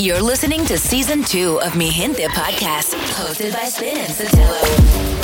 You're listening to season two of Mi Gente podcast, hosted by Spin and Sotelo.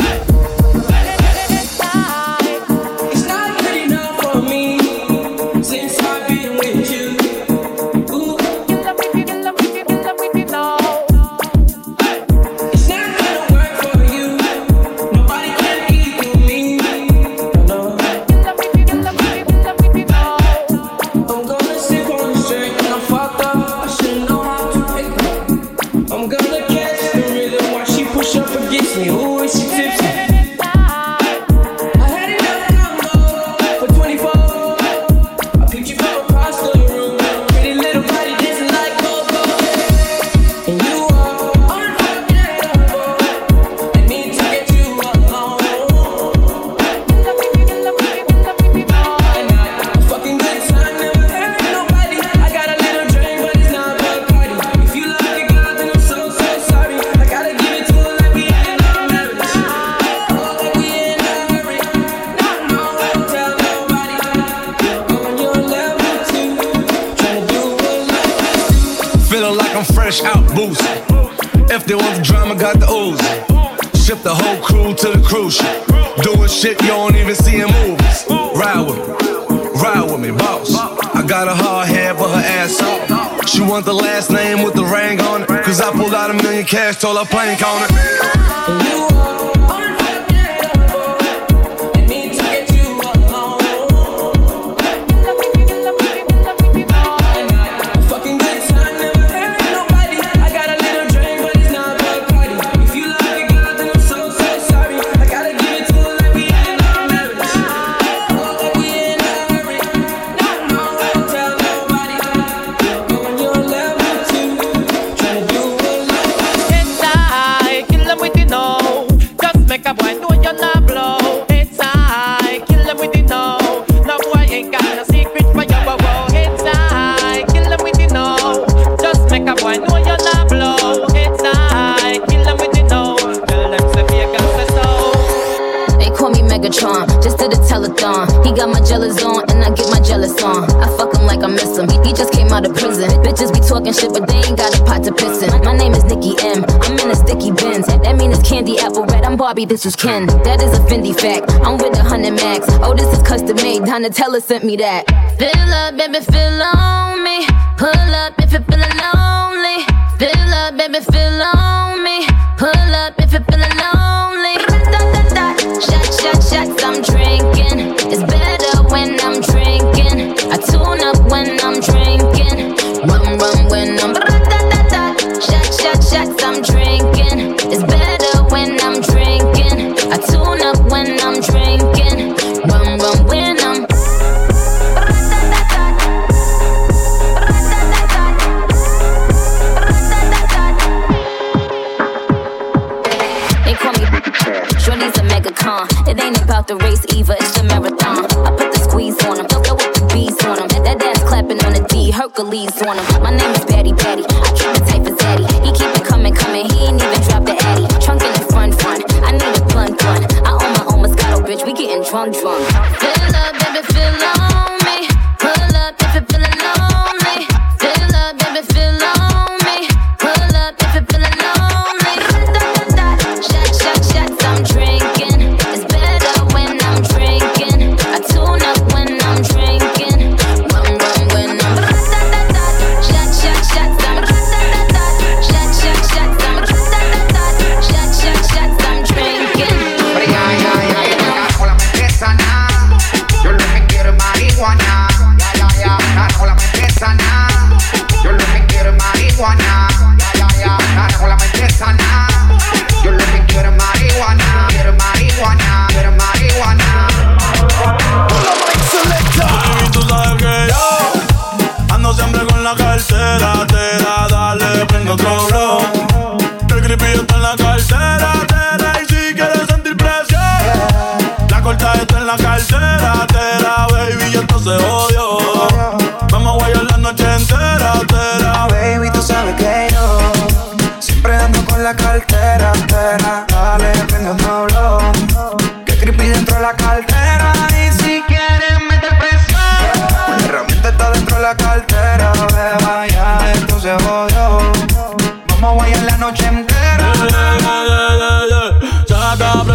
a plank on it. this was Ken. That is a Fendi fact. I'm with a hundred max. Oh, this is custom made. Donatella sent me that. Fill up, baby, fill on me. Pull up if it Hercules on. My name is Batty Batty.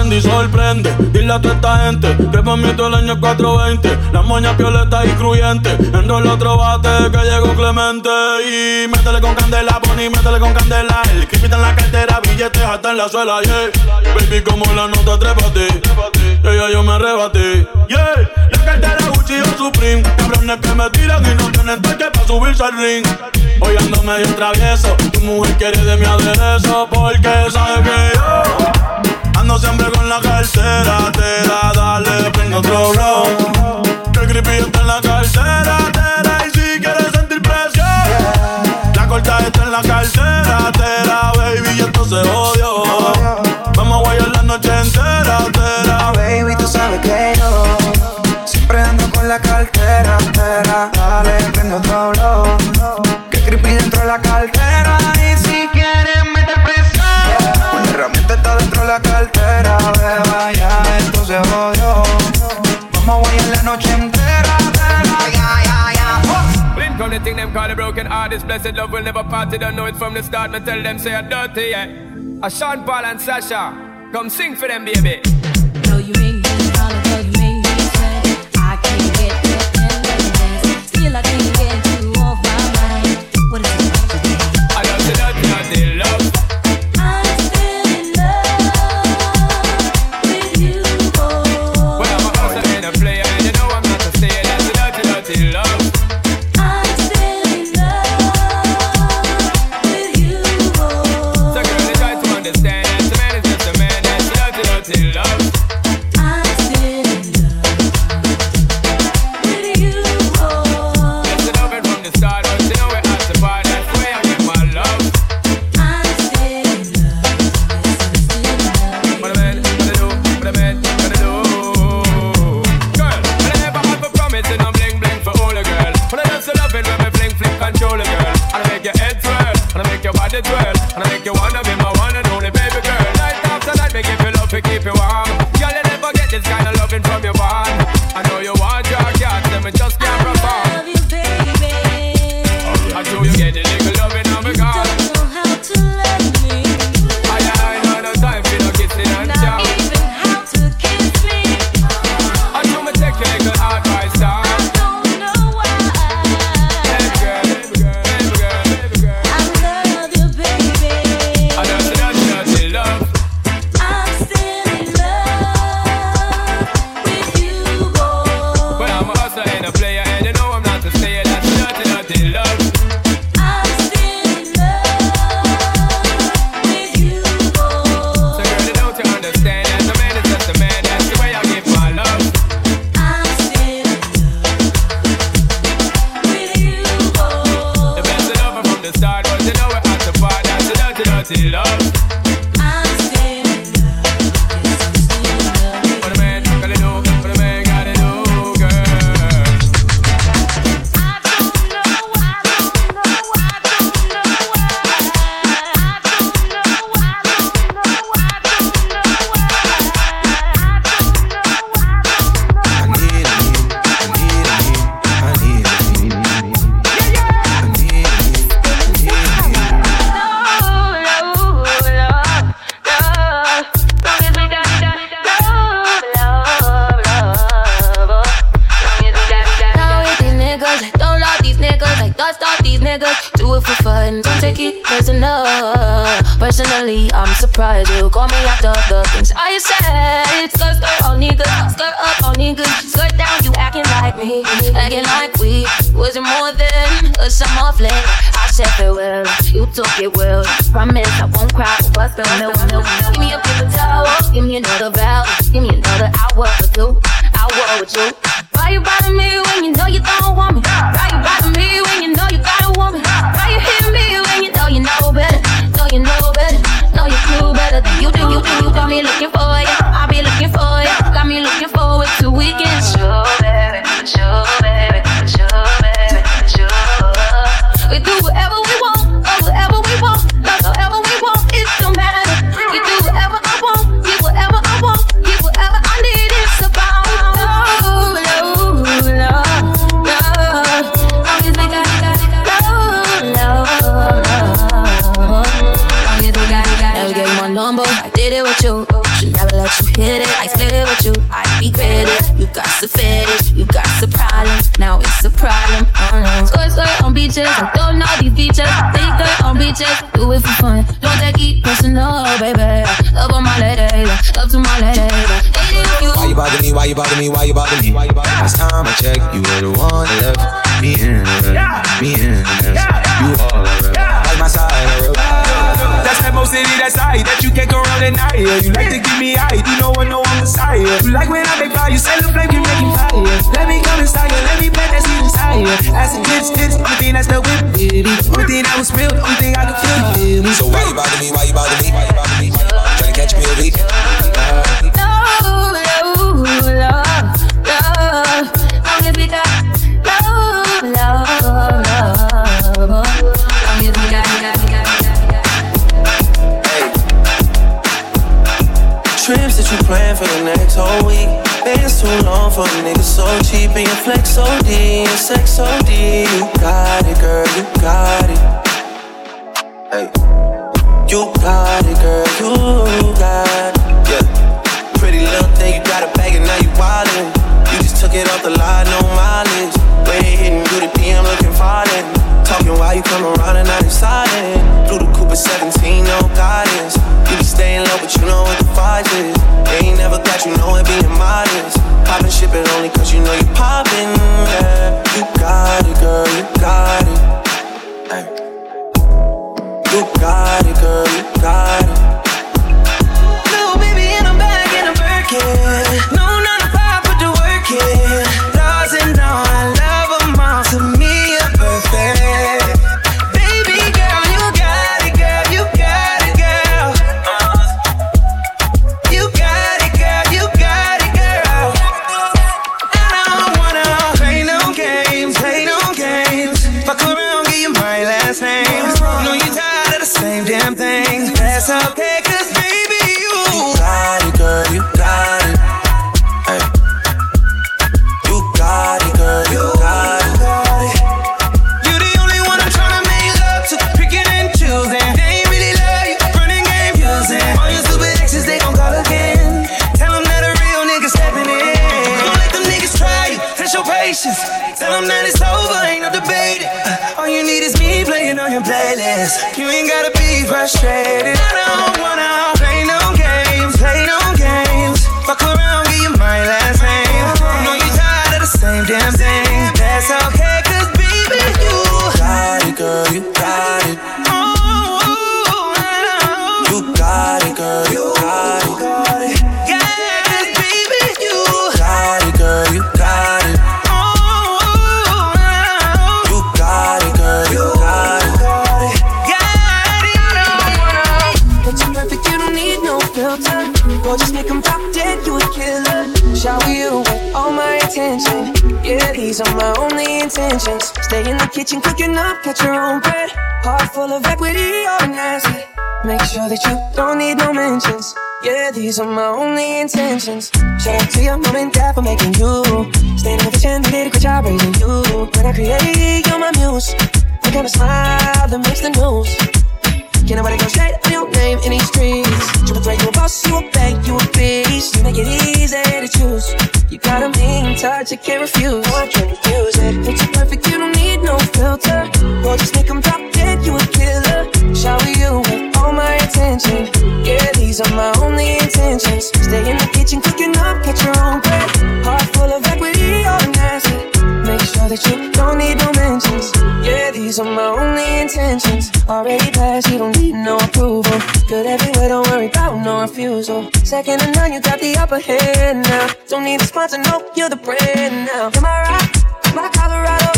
y sorprende. Dile a toda esta gente que para mí todo el año 420. la moña violetas y cruyentes. Enrola otro bate que llegó Clemente. Y métele con candela, Bonnie, métele con candela. El que en la cartera, billetes hasta en la suela, yeah. Baby, como la nota, trépate. Ella yeah, yo me arrebaté, yeah. La cartera Gucci o Supreme. Cabrones que me tiran y no tienen toque para subirse al ring. Hoy ando medio travieso. Tu mujer quiere de mi aderezo porque sabe que yo. Ando siempre con la cartera, tera, dale, prendo otro blow. Que el creepy está en la cartera. beba, ya esto se jodió. Vamos a la noche entera, ya, ya, ya. Been thing them call broken heart, this blessed love will never part. They don't know it from the start. Me tell them say I'm dirty, yeah. A Sean Paul and Sasha, come sing for them, baby. No, you ain't. Features. I don't know these features. Take her on beaches, do it for fun. Don't take it personal, baby. Love on my lady, love to my lady. Hate it if you Why you bother me? Why you bother me? Why you bother me? Last time I checked, you were the one that left me in, me in. You all like my side. That's that most city, that side that you can't go around at night. Yeah. You like to give me eye, you know I know I'm Messiah. You like when I make fire, you say the flame can make you fire. Let me come inside you, let me plant that seed inside you. Acid hits, hits, only thing that's the whip, baby. Only thing that was real, only thing I can feel, baby. So why you bother me? Why you bother me? Why you bother me? Trying to catch me a week. love, love, love, love. Long as we got love, love, love. Trips that you plan for the next whole week. Bands too long for a nigga so cheap. And your flex OD and sex OD. You got it, girl, you got it. Hey. You got it, girl, you got it. Yeah. Pretty little thing, you got a bag and now you wildin'. You just took it off the line, no mileage. Way hitting, do the DM looking violent. Talking while you come around and you silent. Through the Cooper 17, no guidance. You be staying low, but you know what the fight is. They ain't never got you know it being modest. Poppin' but only cause you know you poppin'. Yeah. You got it, girl, you got it. Ay. You got it, girl, you got it. Little baby in a bag in a Birkin. My only intentions. Shout out to your mom and dad for making you. The kitchen, they did a good job raising you. When I create, you're my muse. The kind of smile that makes the news. Can't nobody go straight on your name in these streets. Triple threat, you a boss, you a bank, you a beast. You make it easy to choose. You got a mean touch, I can't refuse. No, I can't refuse it. Picture perfect, you don't need no filter. Or just make 'em drop dead, you a killer. Shower you with all my attention. Yeah, these are my only intentions. Stay in the kitchen, cooking up, catch your own bread. Heart full of equity, all asset. Make sure that you don't need no mentions. Yeah, these are my only intentions. Already passed, you don't need no approval. Good everywhere, don't worry about no refusal. Second and none, you got the upper hand now. Don't need a sponsor, no, you're the brand now. Am I right? My Colorado,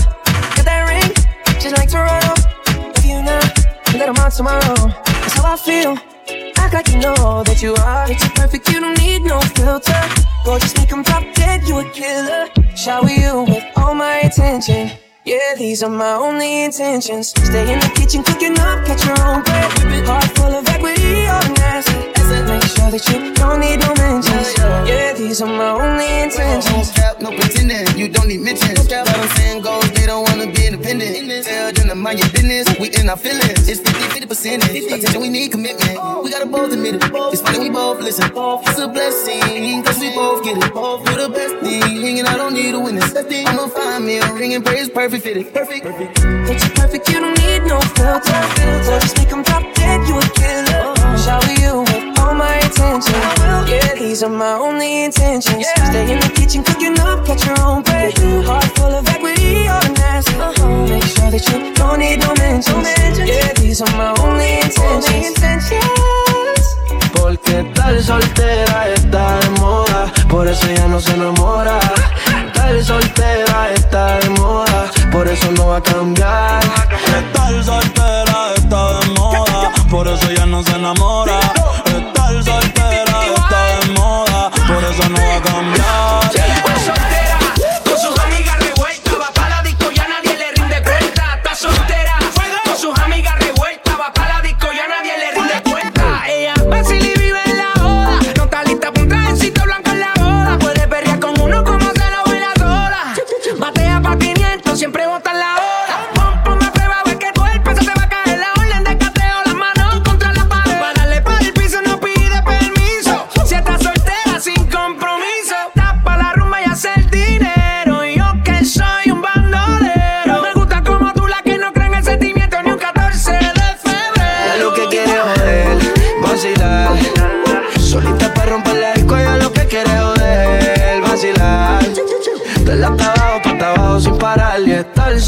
got that ring, just like Toronto. If you not, let 'em on tomorrow. That's how I feel. Act like you know that you are. It's perfect, you don't need no filter. Go just make 'em drop dead, you a killer. Shower you with all my attention. Yeah, these are my only intentions. Stay in the kitchen, cooking up, catch your own bread. Heart full of equity, all an Make sure that you don't need no mentions. Yeah, these are my only intentions. Cap, no pretending, you don't need mentions. But I'm saying goals, they don't wanna be independent. Tell them to mind your business, we in our feelings. It's 50 50 percentage. Attention, we need commitment. We gotta both admit it. It's funny we both listen. It's a blessing, cause we both get it. You're the best thing, and I don't need a witness. I'ma find me a ring and pray it's perfect fitted. Perfect. Picture perfect, you don't need no filter. Just make 'em drop dead, you a killer. These are my only intentions. Stay in the kitchen, cooking up, catch your own plate. Heart full of equity, all the nasty. Make sure that you don't need no mentions. Yeah, these are my only intentions. Porque tal soltera está de moda, por eso ella no se enamora. Tal soltera está de moda, por eso no va a cambiar. Estar soltera está de moda, por eso ya no se enamora. Estar soltera está de moda, por eso no va a cambiar.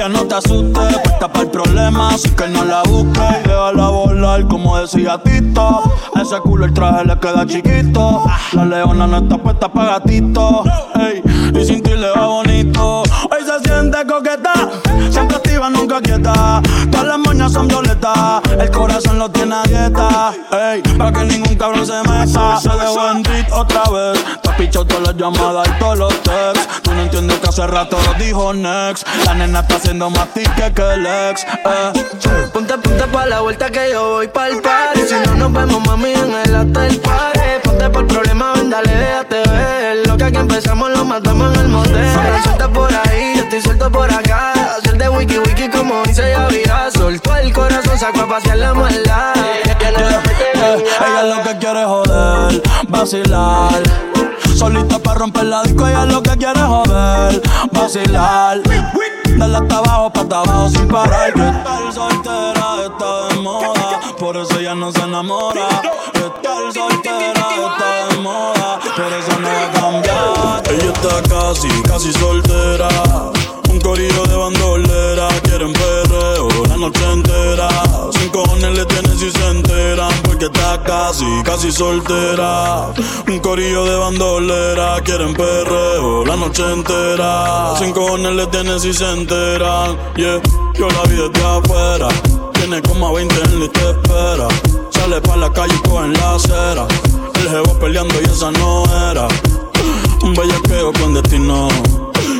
ella, no te asustes. Puesta para el problema, así que no la busques. Y déjala volar, como decía Tito. A ese culo el traje le queda chiquito. La leona no está puesta para gatito. Y sin ti le va bonito. Hoy se siente coqueta, nunca quieta. Todas las moñas son violetas, el corazón lo tiene a dieta. Ey, para que ningún cabrón se meta. Se dejó en beat otra vez. Te pichado todas las llamadas y todos los texts. Tú no entiendes que hace rato lo dijo next. La nena está haciendo más tique que el ex. Eh. Ponte, ponte pa' la vuelta que yo voy pa'l party Si no nos vemos, mami, en el hotel party Ponte por problema, ven, dale, déjate ver Lo que aquí empezamos lo matamos en el motel suelta por ahí, yo estoy suelto por acá Hacer de wiki wiki como dice Yavira Soltó el corazón, sacó a pasear la maldad Eh, ella lo que quiere es joder, vacilar. Solita para romper la disco, ella lo que quiere es joder, vacilar. Dale hasta abajo, para abajo sin parar. Que estar soltera está de moda, por eso ella no se enamora. Estar soltera está de moda, por eso no va a cambiar. Ella está casi, casi soltera. Un corillo de bandolera, quieren perreo la noche entera. Sin cojones le tienen si se enteran, porque está casi, casi soltera. Un corillo de bandolera, quieren perreo la noche entera. Sin cojones le tienen si se enteran, yeah. Yo la vi desde afuera, tiene como a 20 en la espera. Sale pa' la calle y coge la acera. El jevo peleando y esa no era. Un bellaqueo clandestino. Yo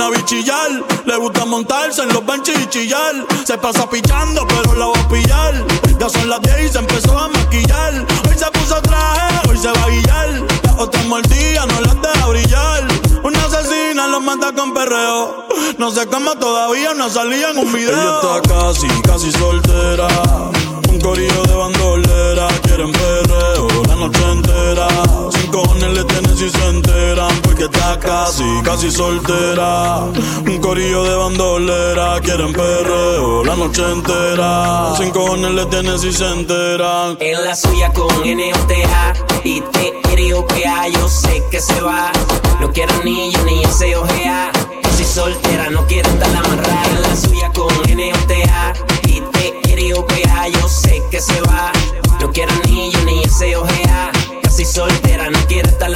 Una bichillar, le gusta montarse en los benches y chillar. Se pasa pichando, pero la va a pillar. Ya son las 10 y se empezó a maquillar. Hoy se puso traje, hoy se va a guillar. Las otras mordidas no las deja brillar. Una asesina los mata con perreo. No sé cómo todavía no salía en un video. Ella está casi, casi soltera. Un corillo de bandolera, quieren perreo la noche entera. Cojones le tienen si se enteran, porque está casi, casi soltera. Un corillo de bandolera, quieren perreo la noche entera. Sin cojones le tienen si se enteran. En la suya con N-O-T-A y T-R-O-P-A, yo sé que se va. No quiero ni yo ni ese ojea. Si soltera, no quiere estar amarrada. En la suya con N-O-T-A y T-R-O-P-A, yo sé que se va. No quiero ni yo ni ese ojea si soltera, no quiere estar.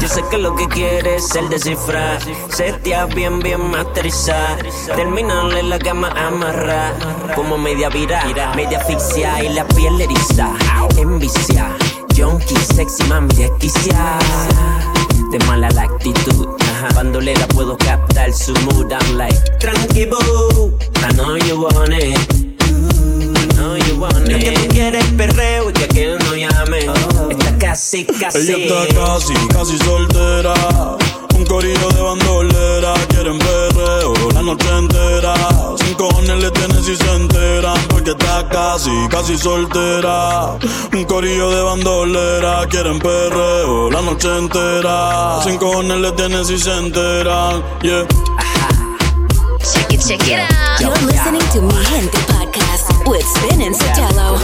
Yo sé que lo que quiere es el descifrar. Setia bien, bien masterizar. Terminarle la cama amarrar. Como media vira, media asfixia y la piel eriza. Envicia, junkie, sexy, mami, esquicia. De mala la actitud, ajá. Bandolera puedo captar su mood. I'm like, tranqui boo, I know you want it. I know you want it. Lo que tú quieres perreo Está casi, casi. Ella está casi, casi soltera. Un corillo de bandolera. Quieren perreo la noche entera. Sin cojones le tienen si se enteran. Porque está casi, casi soltera. Un corillo de bandolera. Quieren perreo la noche entera. Sin cojones le tienen si se enteran. Yeah. Check it, check it out. You're listening to Mi Gente Podcast with Spin and Sotelo.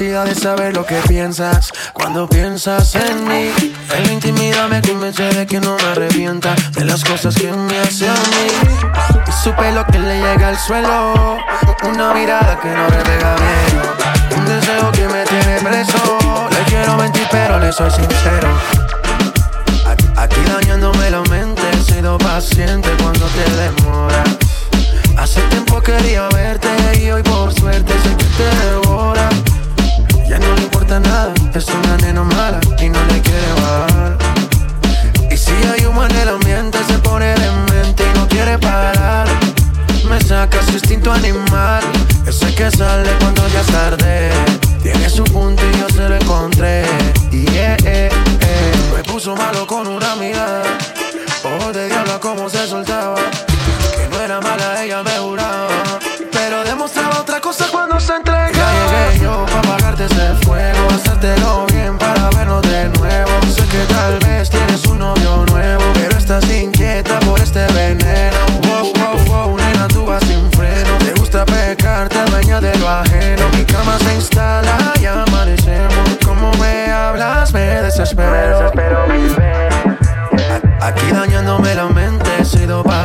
Necesidad de saber lo que piensas cuando piensas en mí. En la intimidad me convence de que no me arrepienta de las cosas que me hace a mí. Y su pelo que le llega al suelo, una mirada que no le pega bien. Un deseo que me tiene preso. Le quiero mentir, pero le soy sincero. Con una mirada. Ojo de diablo como se soltaba. Que no era mala, ella me juraba. Pero demostraba otra cosa cuando se entregaba. Ya llegué yo para apagarte ese fuego. Hacértelo bien para vernos de nuevo. Sé que tal vez tienes un novio nuevo. Pero estás inquieta por este veneno. Wow, wow, wow, nena, tú vas sin freno. Te gusta pecar, te dueña de lo ajeno. Mi cama se instala y amanecemos. Como me hablas, me desespero. Me desespero,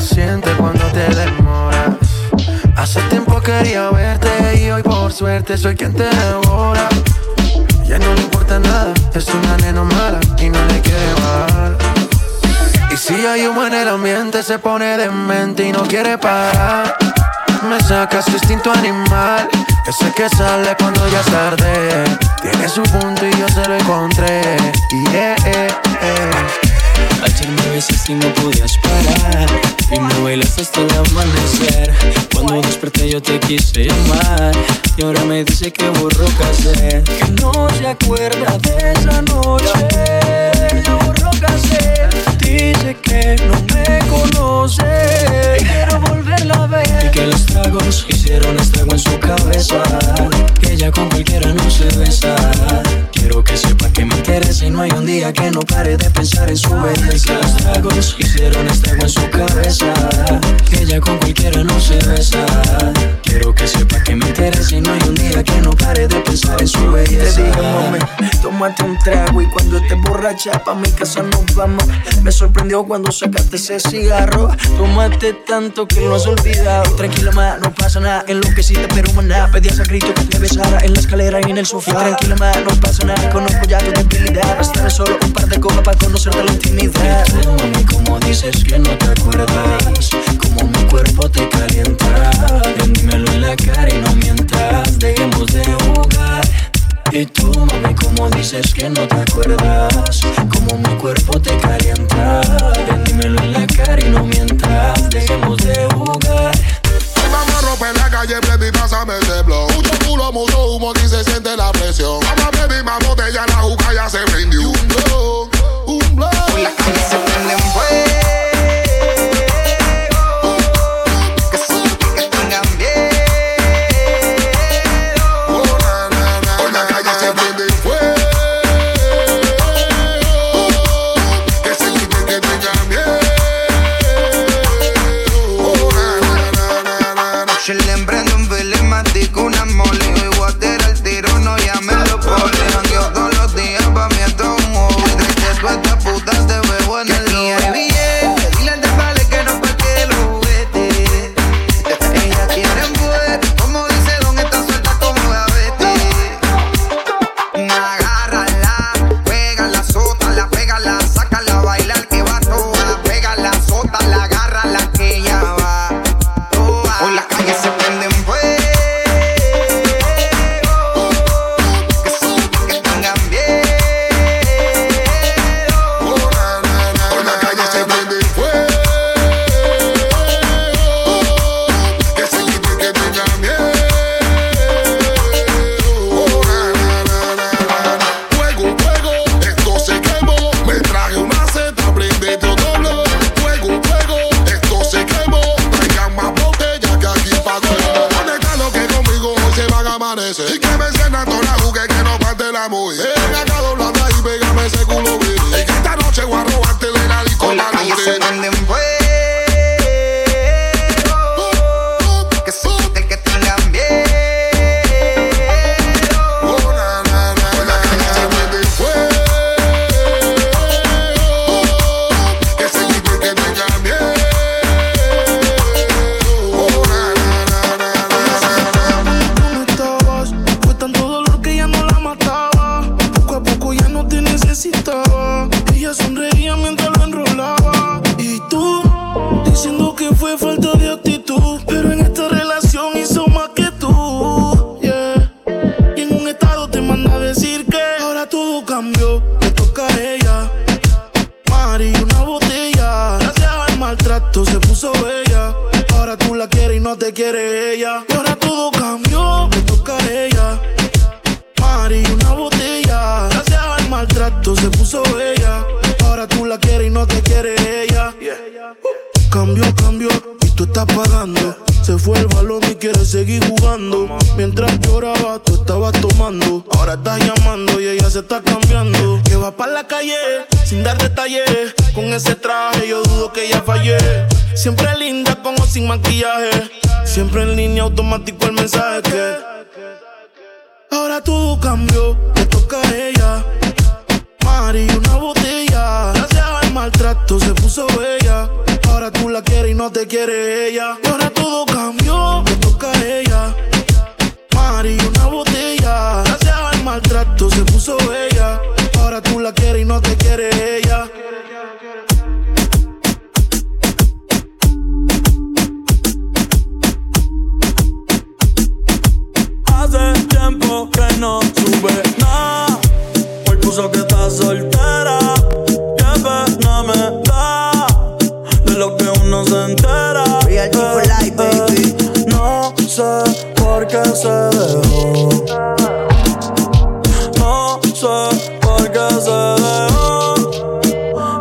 sido paciente cuando te demoras. Hace tiempo quería verte y hoy por suerte soy quien te devora. Ya no le importa nada, es una nena mala y no le quiere bajar. Y si hay humo en el ambiente se pone demente y no quiere parar. Me saca su instinto animal, ese que sale cuando ya es tarde. Tiene su punto y yo se lo encontré. Y eh, eh. Ayer me besaste y no podías parar. Y me bailaste hasta el amanecer. Cuando desperté yo te quise llamar. Y ahora me dice que borró casé Que no se acuerda de esa noche dice que no me conoce. Quiero volverla a ver. Y que los tragos hicieron estrago en su cabeza. Que ella con cualquiera no se besa. Quiero que sepa que me interesa y no hay un día que no pare de pensar en su belleza. Y que los tragos hicieron estrago en su cabeza. Que ella con cualquiera no se besa. Quiero que sepa que me interesa y no hay un día que no pare de pensar en su belleza. Te tómate un trago y cuando estés borracha pa' mi casa nos vamos. Me sorprendió cuando sacaste ese cigarro. Tomaste tanto que lo has olvidado. Tranquila, ma, no pasa nada. Enloqueciste, pero maná. Pedías a grito que te besara en la escalera y en el sofá. Tranquila, ma, no pasa nada. Conozco ya tu debilidad. Bastaré solo un par de copas para conocerte la intimidad. Mami, como dices que no te acuerdas, como mi cuerpo te calienta. Dímelo en la cara y no mientas, dejemos de jugar. Y tú, mami, como dices que no te acuerdas, como mi cuerpo te calienta. Ven, dímelo en la cara y no mientas, dejemos de jugar. Vamos a romper la calle, baby, pásame ese blow. Mucho culo, mucho humo, aquí se siente la presión. Vamos a pedir más botella, la juca ya se prendió. Un blow, un blow. La calle Cambió, cambió y tú estás pagando. Se fue el balón y quiere seguir jugando. Mientras lloraba, tú estabas tomando. Ahora estás llamando y ella se está cambiando. Que va para la calle sin dar detalles. Con ese traje yo dudo que ella fallé. Siempre linda con o sin maquillaje. Siempre en línea automático el mensaje que. Ahora todo cambió, le toca a ella. Mari, una botella. Maltrato se puso bella. Ahora tú la quieres y no te quiere ella. Y ahora todo cambió, le toca a ella. Mari, una botella. Gracias al maltrato se puso bella. Ahora tú la quieres y no te quiere ella. Hace tiempo que no sube nada. Hoy puso que está soltera bebé, no me da de lo que uno se entera. Real eh, life, baby. No sé por qué se dejó. No sé por qué se dejó.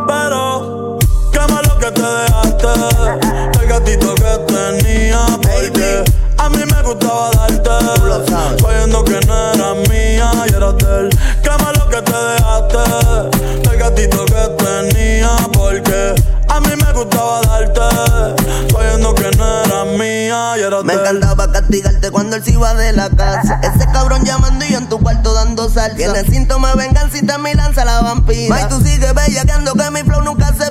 Pero, qué malo que te dejaste. El gatito que tenía, porque baby. a mí me gustaba darte. Sabiendo que no eras mía y eras del gatito que tenía, porque a mí me gustaba darte. Sabiendo que no era mía y era Me encantaba castigarte cuando él se iba de la casa. Ese cabrón llamando y yo en tu cuarto dando salsa. Tiene síntomas de vengancita, mi lanza la vampira. Y tú sigues bellaqueando que mi flow nunca se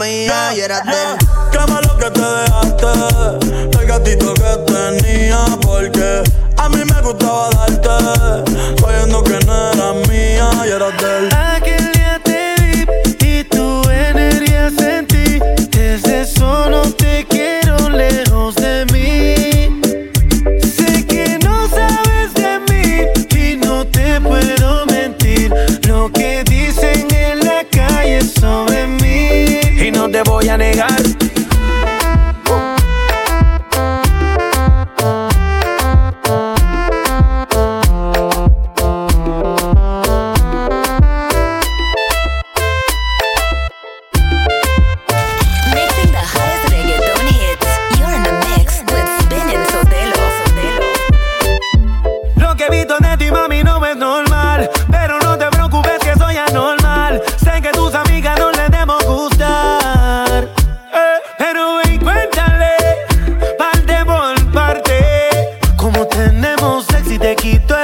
mía y era de él. Qué malo que te dejaste El gatito que tenía Porque a mí me gustaba darte. Sabiendo que no era mía y era de él voy a negar.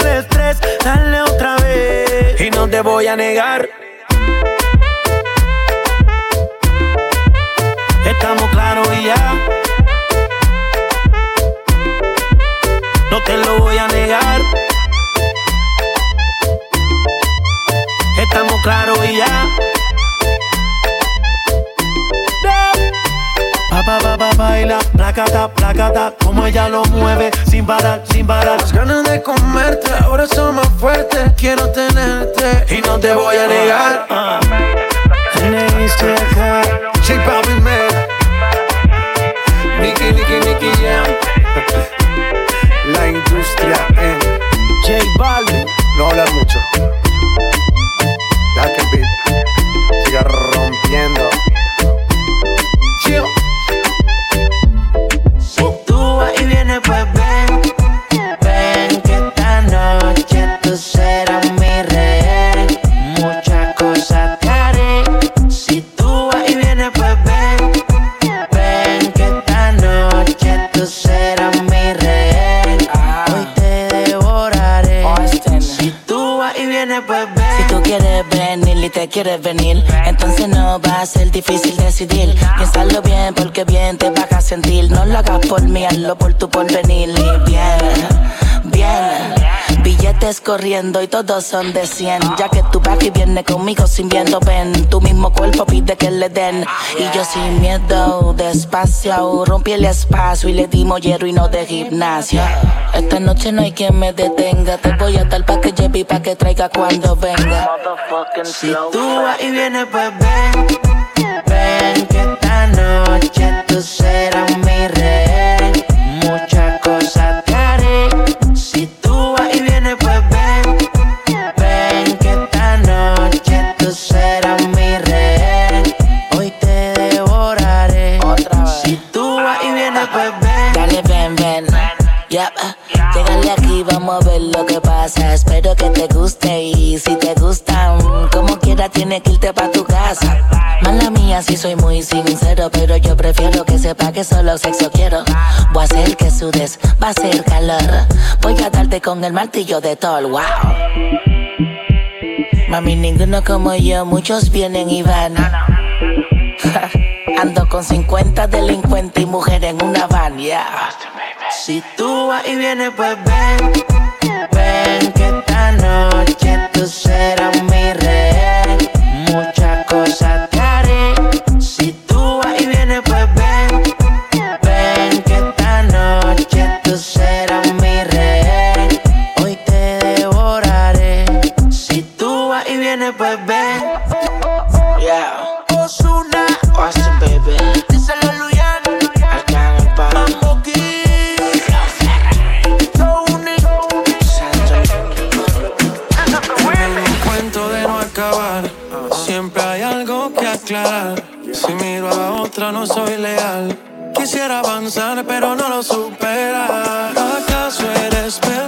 Estrés. Dale otra vez. Y no te voy a negar. Estamos claros y ya. No te lo voy a negar. Estamos claros y ya. Pa, pa, pa, pa, baila, placata, placata, como ella lo mueve, sin parar, sin parar. Las ganas de comerte ahora son más fuertes. Quiero tenerte y no te voy a negar. J Balvin, man. Nicky, Nicky, Nicky Jam. La industria en J Balvin. No hablar mucho. Quieres venir, entonces no va a ser difícil decidir. Piénsalo bien porque bien te vas a sentir. No lo hagas por mí, hazlo por tu porvenir. Y bien. Corriendo y todos son de 100. Ya que tú vas y vienes conmigo sin viendo, ven. Tu mismo cuerpo pide que le den. Y yo sin miedo, despacio. Rompí el espacio y le dimos hierro y no de gimnasio. Esta noche no hay quien me detenga. Te voy a dar pa' que lleve y pa' que traiga cuando venga. Si tú vas y vienes, pues ven. Ven que esta noche tú serás mi rehén. Muchas cosas tienes pa' tu casa. Mala mía, si soy muy sincero, pero yo prefiero que sepa que solo sexo quiero. Voy a hacer que sudes, va a ser calor. Voy a darte con el martillo de Thor, wow. Mami, ninguno como yo, muchos vienen y van. Ando con 50 delincuentes y mujeres en una van, yeah. Si tú vas y vienes, pues ven. Ven que esta noche tú serás mi rehén. Muchas cosas soy leal. Quisiera avanzar, pero no lo supera. ¿Acaso eres peor?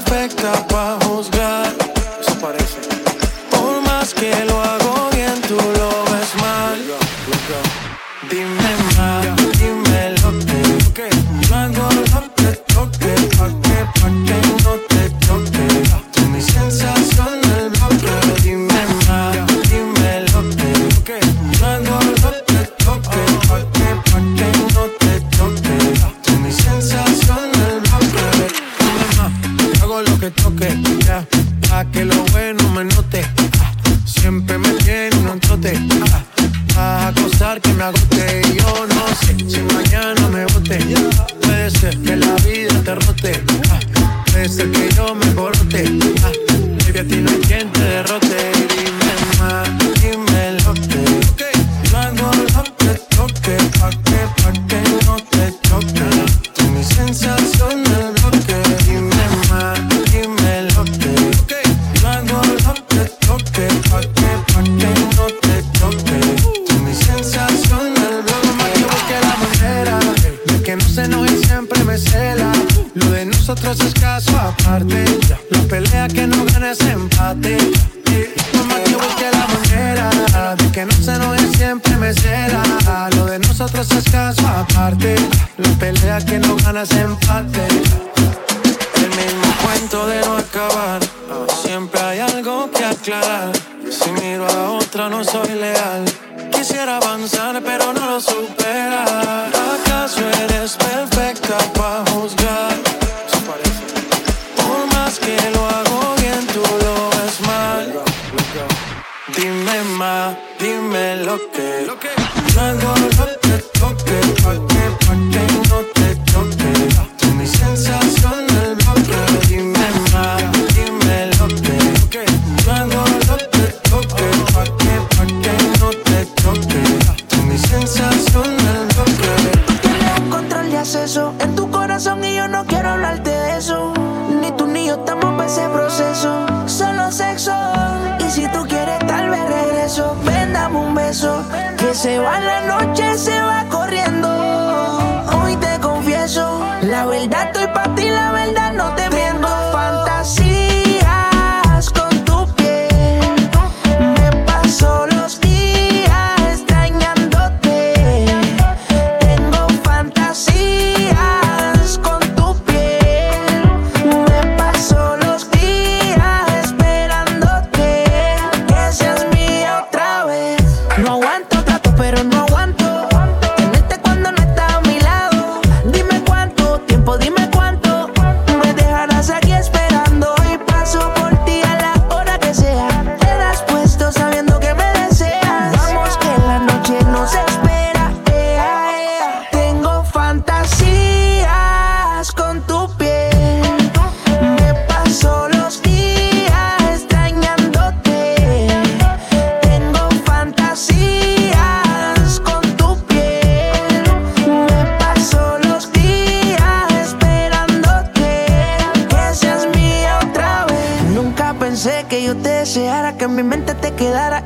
avanzar, pero no lo supera.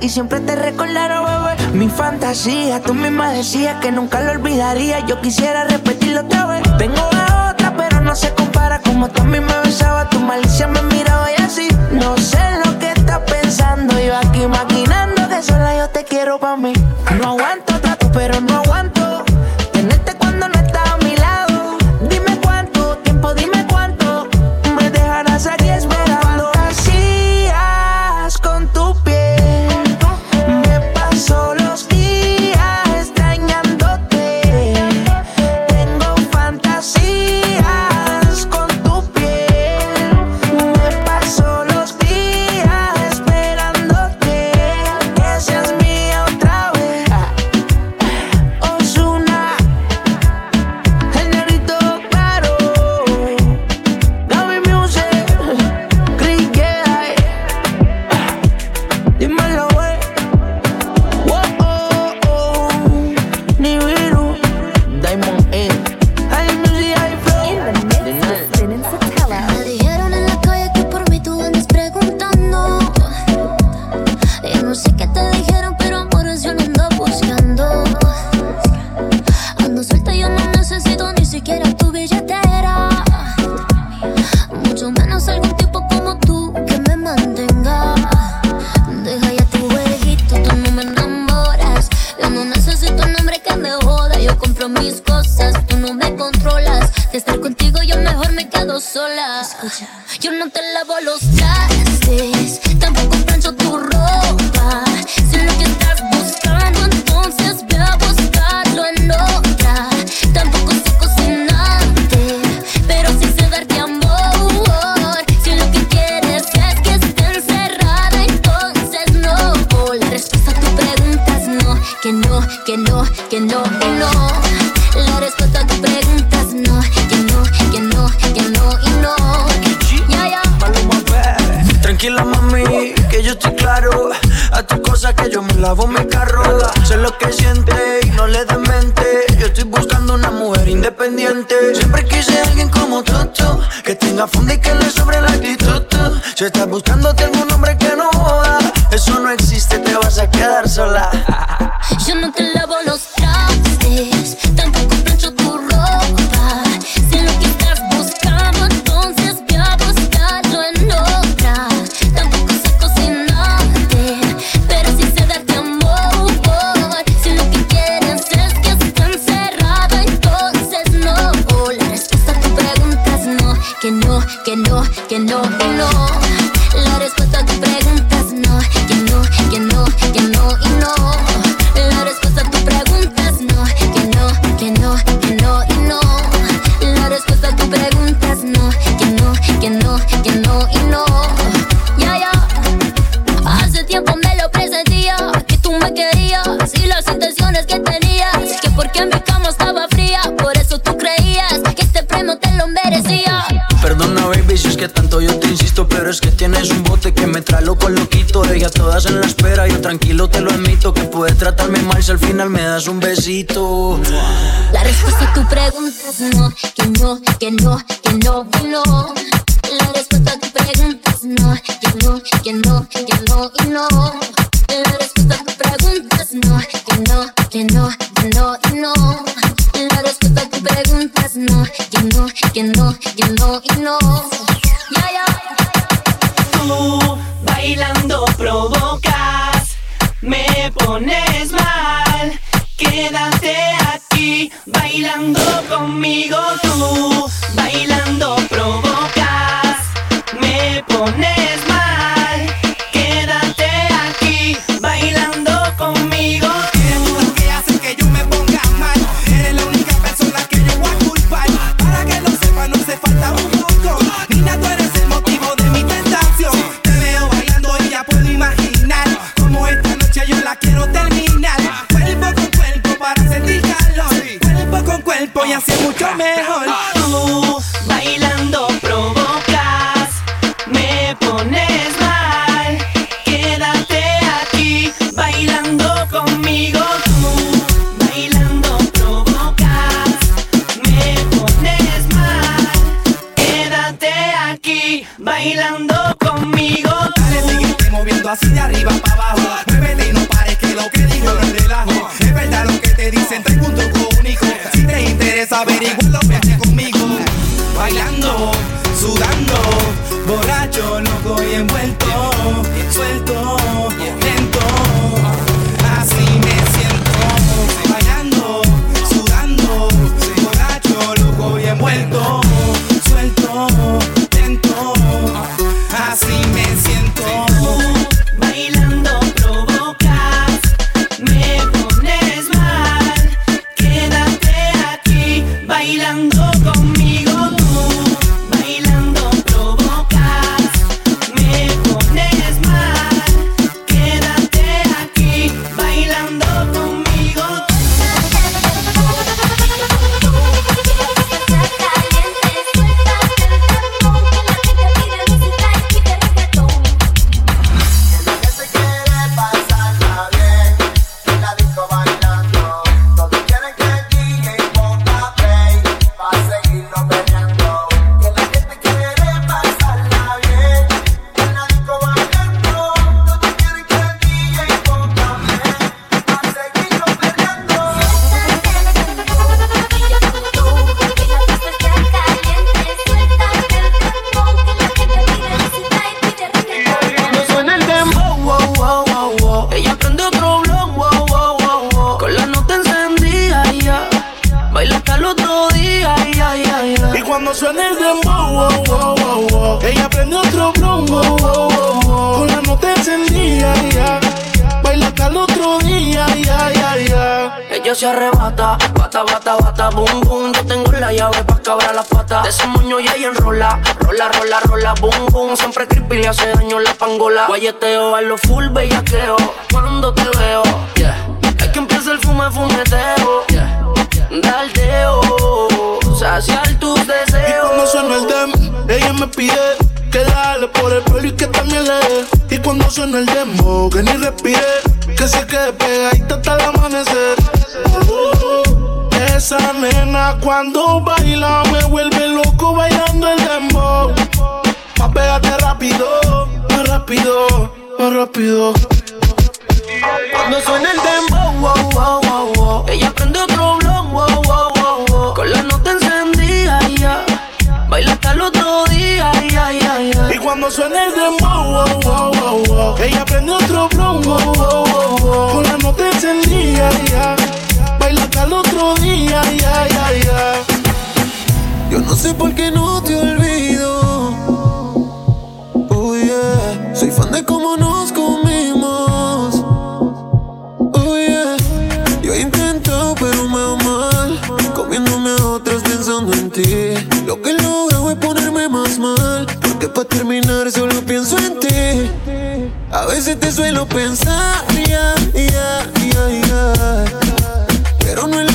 y siempre te recordaron, bebé. Mi fantasía, tú misma decías que nunca lo olvidaría. Yo quisiera repetirlo otra vez. Tengo a otra, pero no se compara. Como tú a mí me besabas, tu malicia me miraba y así. No sé lo que estás pensando. Yo aquí maquinando que sola yo te quiero pa' mí. No aguanto trato, pero no aguanto. de tratarme mal si al final me das un besito. La respuesta a tu pregunta no, que no, que no, que no, que no. La respuesta a tu pregunta no, que no, que no, que no, y no. La respuesta a tu pregunta no, que no, que no, que no, y no. La respuesta a tu pregunta no, que no, que no, que no, y no. pones mal, quédate aquí bailando conmigo tú. El dembow, wow. Ella prende otro wow. Con la nota encendida, ya. Baila hasta el otro día, ya, ya, ya. Ella se arrebata, bata, bata, bata, boom, boom. Yo tengo la llave pa' cabrar las patas. De ese moño ya ella enrola, rola, rola, rola, boom, boom. Siempre creepy le hace daño la pangola. Guayeteo a lo full bellaqueo. Cuando te veo, yeah. Es que empieza el fume, fumeteo, yeah. Daldeo, saciar tus Y cuando suena el dem, ella me pide que dale por el pelo y que también le dé. Y cuando suena el demo, que ni respire, que se quede pegadita hasta el amanecer. Uh, esa nena cuando baila me vuelve loco bailando el dembow. Más pégate rápido, más rápido, más rápido. Cuando suena el dembow, wow, wow, wow, wow. Ella prende Baila hasta el otro día, ya, ya, ya. Y cuando suena el dembow, wow, wow, wow. Ella prende otro wow. Con la nota encendida. Baila hasta el otro día, ya, ya, ya. Yo no sé por qué no te olvido. Oh soy fan de cómo nos Lo que logro es ponerme más mal. Porque para terminar solo pienso en ti. A veces te suelo pensar, ya. Pero no es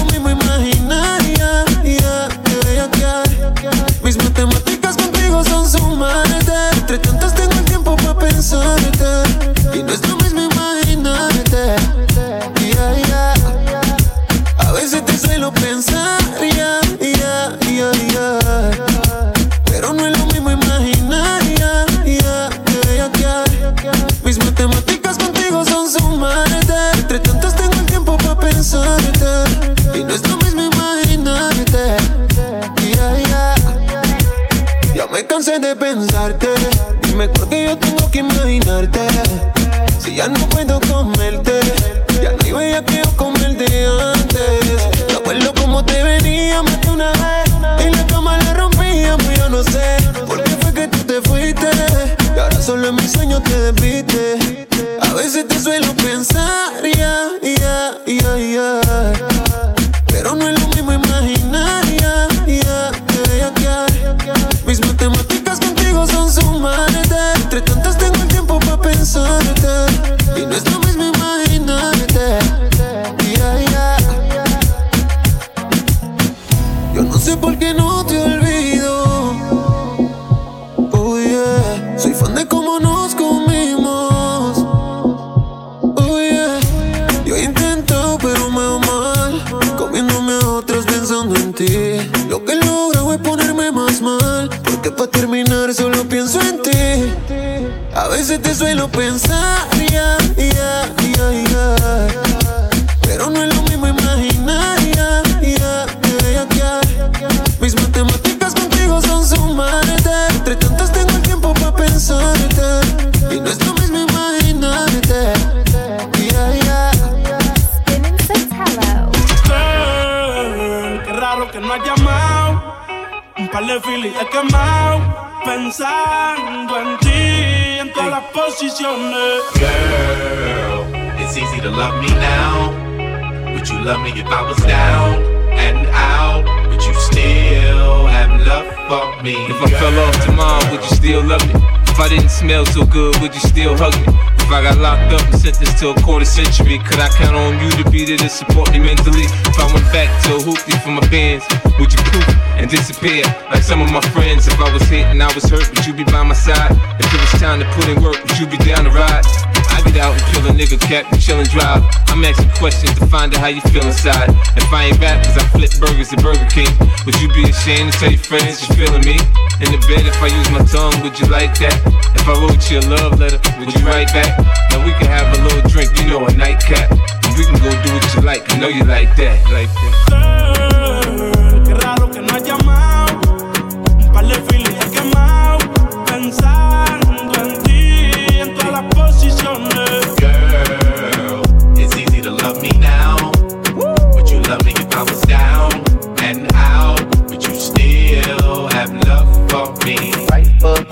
A veces te suelo pensar, ya, ya, ya. Pero no es lo mismo imaginar. Mis matemáticas contigo son sumarte. Entre tantas tengo el tiempo para pensarte. Y no es lo mismo imaginarte. Qué raro que no has llamado. Un par de filis he quemado. Pensando en ti, en todas las posiciones. Girl, it's easy to love me now. Would you love me if I was down and out? Would you still have love for me? If I fell off tomorrow, would you still love me? If I didn't smell so good, would you still hug me? If I got locked up and sentenced to a quarter century, could I count on you to be there to support me mentally? If I went back to a hoopty for my bands, would you poof and disappear like some of my friends? If I was hit and I was hurt, would you be by my side? If it was time to put in work, would you be down to ride? Get out and kill a nigga cap and chill and drive. I'm asking questions to find out how you feel inside. If I ain't rap, cause I flip burgers at Burger King, would you be ashamed to tell your friends you're feeling me? In the bed, if I use my tongue, would you like that? If I wrote you a love letter, would you write back? Now we can have a little drink, you know, a nightcap. And we can go do what you like, I know you like that. Like that.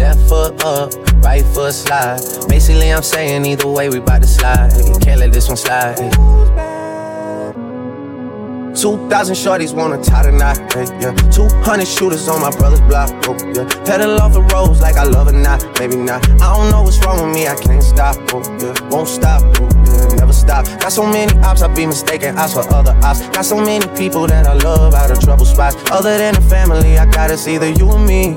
left foot up, right foot slide. Basically, I'm saying either way, we bout to slide. Can't let this one slide. 2,000 shorties wanna tie the knot, hey, yeah. 200 shooters on my brother's block, oh, yeah. Pedal off the roads like I love it, not, maybe not. I don't know what's wrong with me, I can't stop, oh, yeah. Won't stop, oh, yeah. Never stop. Got so many ops, I be mistaken ops for other ops. Got so many people that I love out of trouble spots. Other than the family, I got it's either you or me.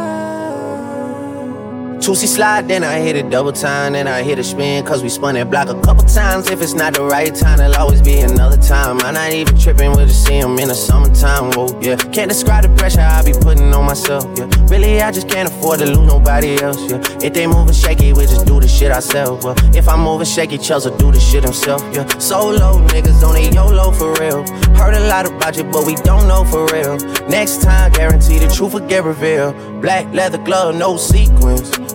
Two C slide, then I hit it double time, then I hit a spin, cause we spun that block a couple times. If it's not the right time, there'll always be another time. I'm not even tripping, we'll just see him in the summertime, whoa, yeah. Can't describe the pressure I be putting on myself, yeah. Really, I just can't afford to lose nobody else, yeah. If they moving shaky, we just do the shit ourselves, well. If I'm moving shaky, Chelsea do the shit himself, yeah. Solo niggas on a YOLO for real. Heard a lot about you, but we don't know for real. Next time, guarantee the truth will get revealed. Black leather glove, no sequins.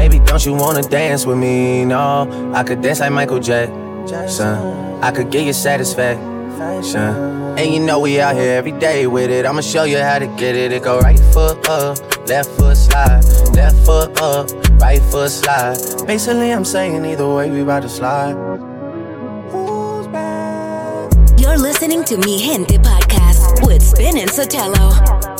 Baby, don't you wanna dance with me? No, I could dance like Michael Jackson. I could get you satisfaction. And you know we out here every day with it. I'ma show you how to get it. It go right foot up, left foot slide, left foot up, right foot slide. Basically, I'm saying either way, we about to slide. You're listening to Mi Gente podcast with Spin and Sotelo.